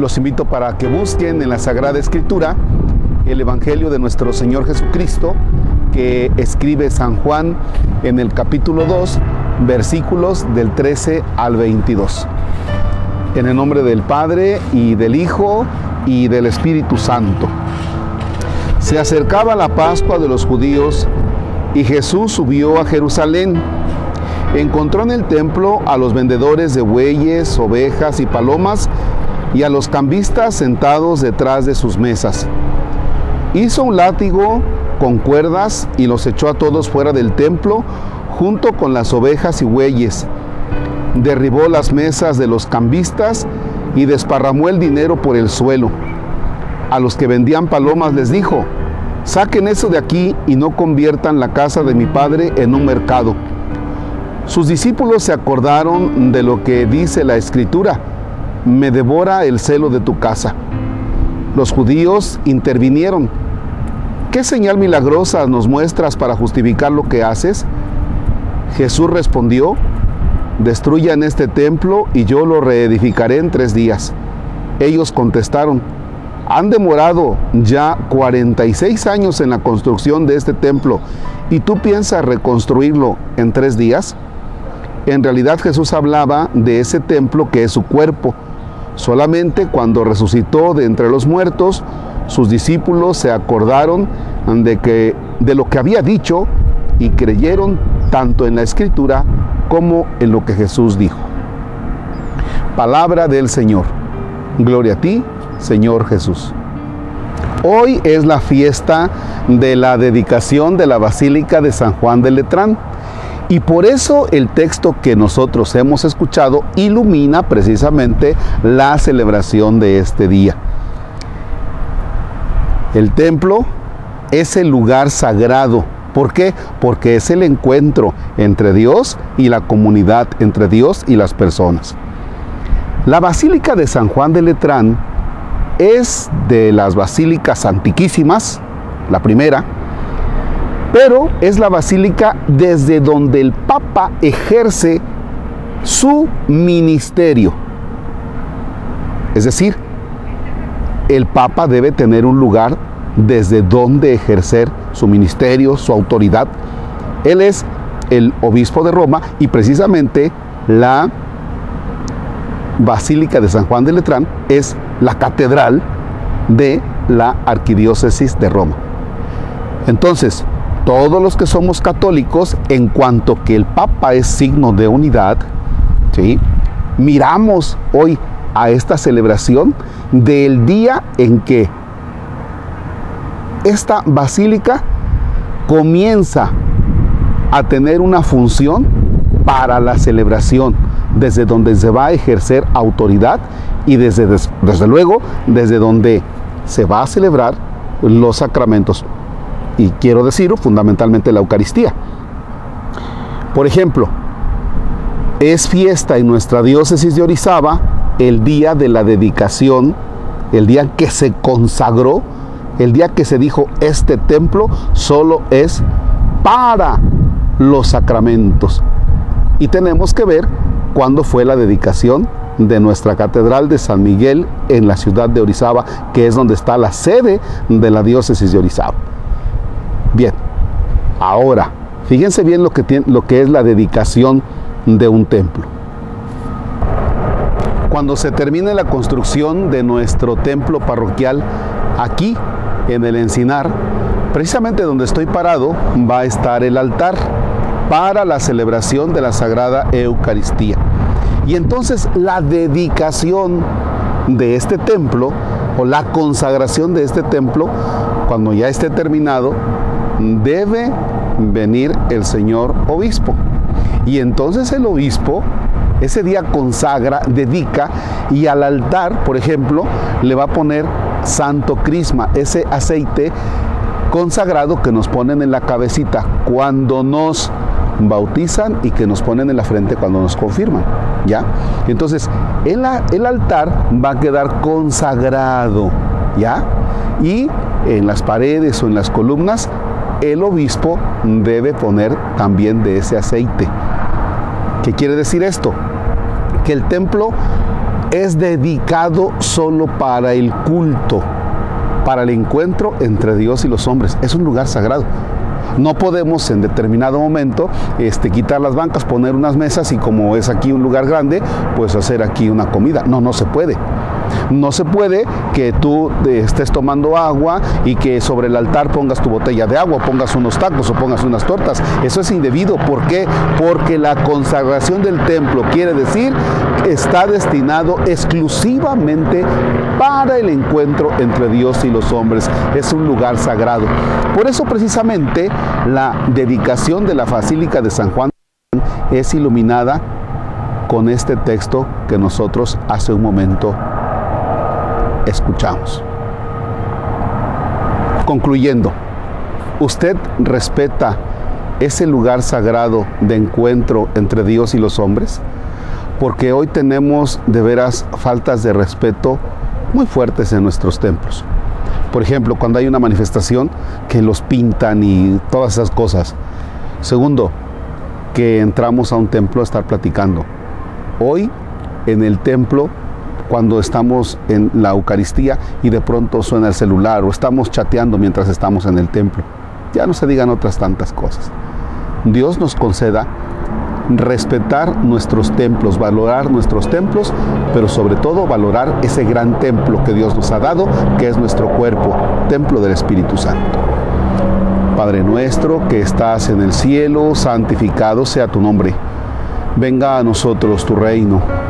Los invito para que busquen en la Sagrada Escritura el Evangelio de nuestro Señor Jesucristo que escribe San Juan en el capítulo 2, versículos del 13 al 22. En el nombre del Padre y del Hijo y del Espíritu Santo. Se acercaba la Pascua de los judíos y Jesús subió a Jerusalén. Encontró en el templo a los vendedores de bueyes, ovejas y palomas y a los cambistas sentados detrás de sus mesas. Hizo un látigo con cuerdas y los echó a todos fuera del templo junto con las ovejas y bueyes. Derribó las mesas de los cambistas y desparramó el dinero por el suelo. A los que vendían palomas les dijo, saquen eso de aquí y no conviertan la casa de mi padre en un mercado. Sus discípulos se acordaron de lo que dice la escritura, me devora el celo de tu casa. Los judíos intervinieron. ¿Qué señal milagrosa nos muestras para justificar lo que haces? Jesús respondió, destruyan este templo y yo lo reedificaré en tres días. Ellos contestaron, han demorado ya 46 años en la construcción de este templo y tú piensas reconstruirlo en tres días. En realidad Jesús hablaba de ese templo que es su cuerpo Solamente cuando resucitó de entre los muertos, sus discípulos se acordaron de, que, de lo que había dicho y creyeron tanto en la escritura como en lo que Jesús dijo. Palabra del Señor. Gloria a ti, Señor Jesús. Hoy es la fiesta de la dedicación de la Basílica de San Juan de Letrán. Y por eso el texto que nosotros hemos escuchado ilumina precisamente la celebración de este día. El templo es el lugar sagrado. ¿Por qué? Porque es el encuentro entre Dios y la comunidad, entre Dios y las personas. La Basílica de San Juan de Letrán es de las basílicas antiquísimas, la primera, pero es la basílica desde donde el Papa ejerce su ministerio. Es decir, el Papa debe tener un lugar desde donde ejercer su ministerio, su autoridad. Él es el obispo de Roma y precisamente la Basílica de San Juan de Letrán es la catedral de la arquidiócesis de Roma. Entonces, todos los que somos católicos, en cuanto que el Papa es signo de unidad, ¿sí? miramos hoy a esta celebración del día en que esta basílica comienza a tener una función para la celebración, desde donde se va a ejercer autoridad y desde, desde luego desde donde se va a celebrar los sacramentos y quiero decir fundamentalmente la Eucaristía. Por ejemplo, es fiesta en nuestra diócesis de Orizaba el día de la dedicación, el día que se consagró, el día que se dijo este templo solo es para los sacramentos. Y tenemos que ver cuándo fue la dedicación de nuestra catedral de San Miguel en la ciudad de Orizaba, que es donde está la sede de la diócesis de Orizaba. Bien, ahora, fíjense bien lo que, tiene, lo que es la dedicación de un templo. Cuando se termine la construcción de nuestro templo parroquial, aquí en el Encinar, precisamente donde estoy parado, va a estar el altar para la celebración de la Sagrada Eucaristía. Y entonces la dedicación de este templo o la consagración de este templo, cuando ya esté terminado, debe venir el señor obispo. Y entonces el obispo ese día consagra, dedica y al altar, por ejemplo, le va a poner santo crisma, ese aceite consagrado que nos ponen en la cabecita cuando nos bautizan y que nos ponen en la frente cuando nos confirman. ¿Ya? Entonces, el, el altar va a quedar consagrado. ¿Ya? Y en las paredes o en las columnas el obispo debe poner también de ese aceite. ¿Qué quiere decir esto? Que el templo es dedicado solo para el culto, para el encuentro entre Dios y los hombres. Es un lugar sagrado. No podemos en determinado momento este, quitar las bancas, poner unas mesas y como es aquí un lugar grande, pues hacer aquí una comida. No, no se puede. No se puede que tú eh, estés tomando agua y que sobre el altar pongas tu botella de agua, pongas unos tacos o pongas unas tortas. Eso es indebido. ¿Por qué? Porque la consagración del templo quiere decir que está destinado exclusivamente para el encuentro entre Dios y los hombres. Es un lugar sagrado. Por eso precisamente la dedicación de la Basílica de San Juan es iluminada con este texto que nosotros hace un momento escuchamos. Concluyendo, ¿usted respeta ese lugar sagrado de encuentro entre Dios y los hombres? Porque hoy tenemos de veras faltas de respeto muy fuertes en nuestros templos. Por ejemplo, cuando hay una manifestación que los pintan y todas esas cosas. Segundo, que entramos a un templo a estar platicando. Hoy en el templo cuando estamos en la Eucaristía y de pronto suena el celular o estamos chateando mientras estamos en el templo. Ya no se digan otras tantas cosas. Dios nos conceda respetar nuestros templos, valorar nuestros templos, pero sobre todo valorar ese gran templo que Dios nos ha dado, que es nuestro cuerpo, templo del Espíritu Santo. Padre nuestro que estás en el cielo, santificado sea tu nombre. Venga a nosotros tu reino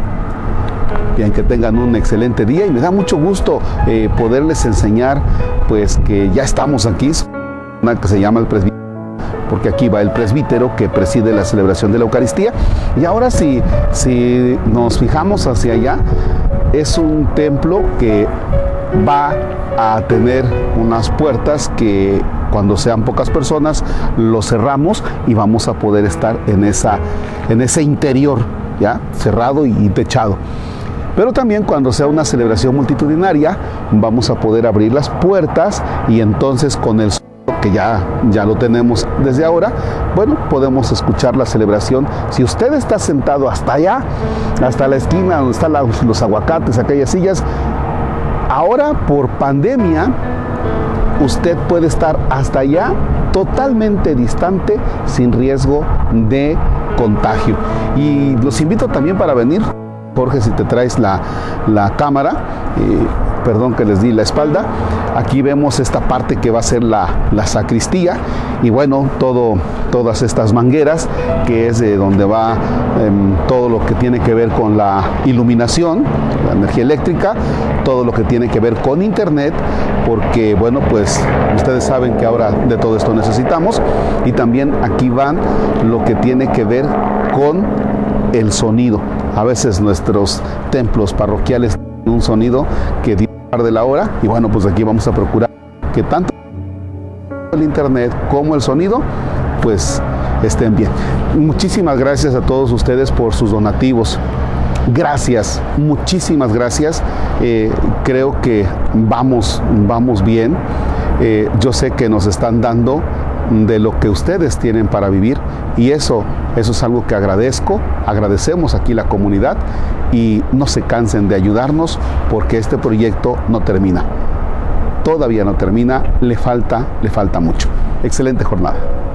Bien, que tengan un excelente día y me da mucho gusto eh, poderles enseñar pues que ya estamos aquí, una que se llama el presbítero porque aquí va el presbítero que preside la celebración de la Eucaristía. Y ahora si, si nos fijamos hacia allá, es un templo que va a tener unas puertas que cuando sean pocas personas lo cerramos y vamos a poder estar en, esa, en ese interior, ¿ya? cerrado y techado. Pero también cuando sea una celebración multitudinaria, vamos a poder abrir las puertas y entonces con el que ya, ya lo tenemos desde ahora, bueno, podemos escuchar la celebración. Si usted está sentado hasta allá, hasta la esquina donde están los aguacates, aquellas sillas, ahora por pandemia, usted puede estar hasta allá totalmente distante sin riesgo de contagio. Y los invito también para venir Jorge, si te traes la, cámara, perdón que les di la espalda, aquí vemos esta parte que va a ser la, sacristía y bueno, todo, todas estas mangueras, que es de donde va em, todo lo que tiene que ver con la iluminación, la energía eléctrica, todo lo que tiene que ver con internet, porque bueno, pues ustedes saben que ahora de todo esto necesitamos y también aquí van lo que tiene que ver con el sonido. A veces nuestros templos parroquiales tienen un sonido que de la hora y bueno, pues aquí vamos a procurar que tanto el internet como el sonido pues estén bien. Muchísimas gracias a todos ustedes por sus donativos. Gracias, muchísimas gracias. Eh, creo que vamos, vamos bien. Eh, yo sé que nos están dando de lo que ustedes tienen para vivir y eso, eso es algo que agradezco, agradecemos aquí la comunidad y no se cansen de ayudarnos porque este proyecto no termina. Todavía no termina, le falta, le falta mucho. Excelente jornada.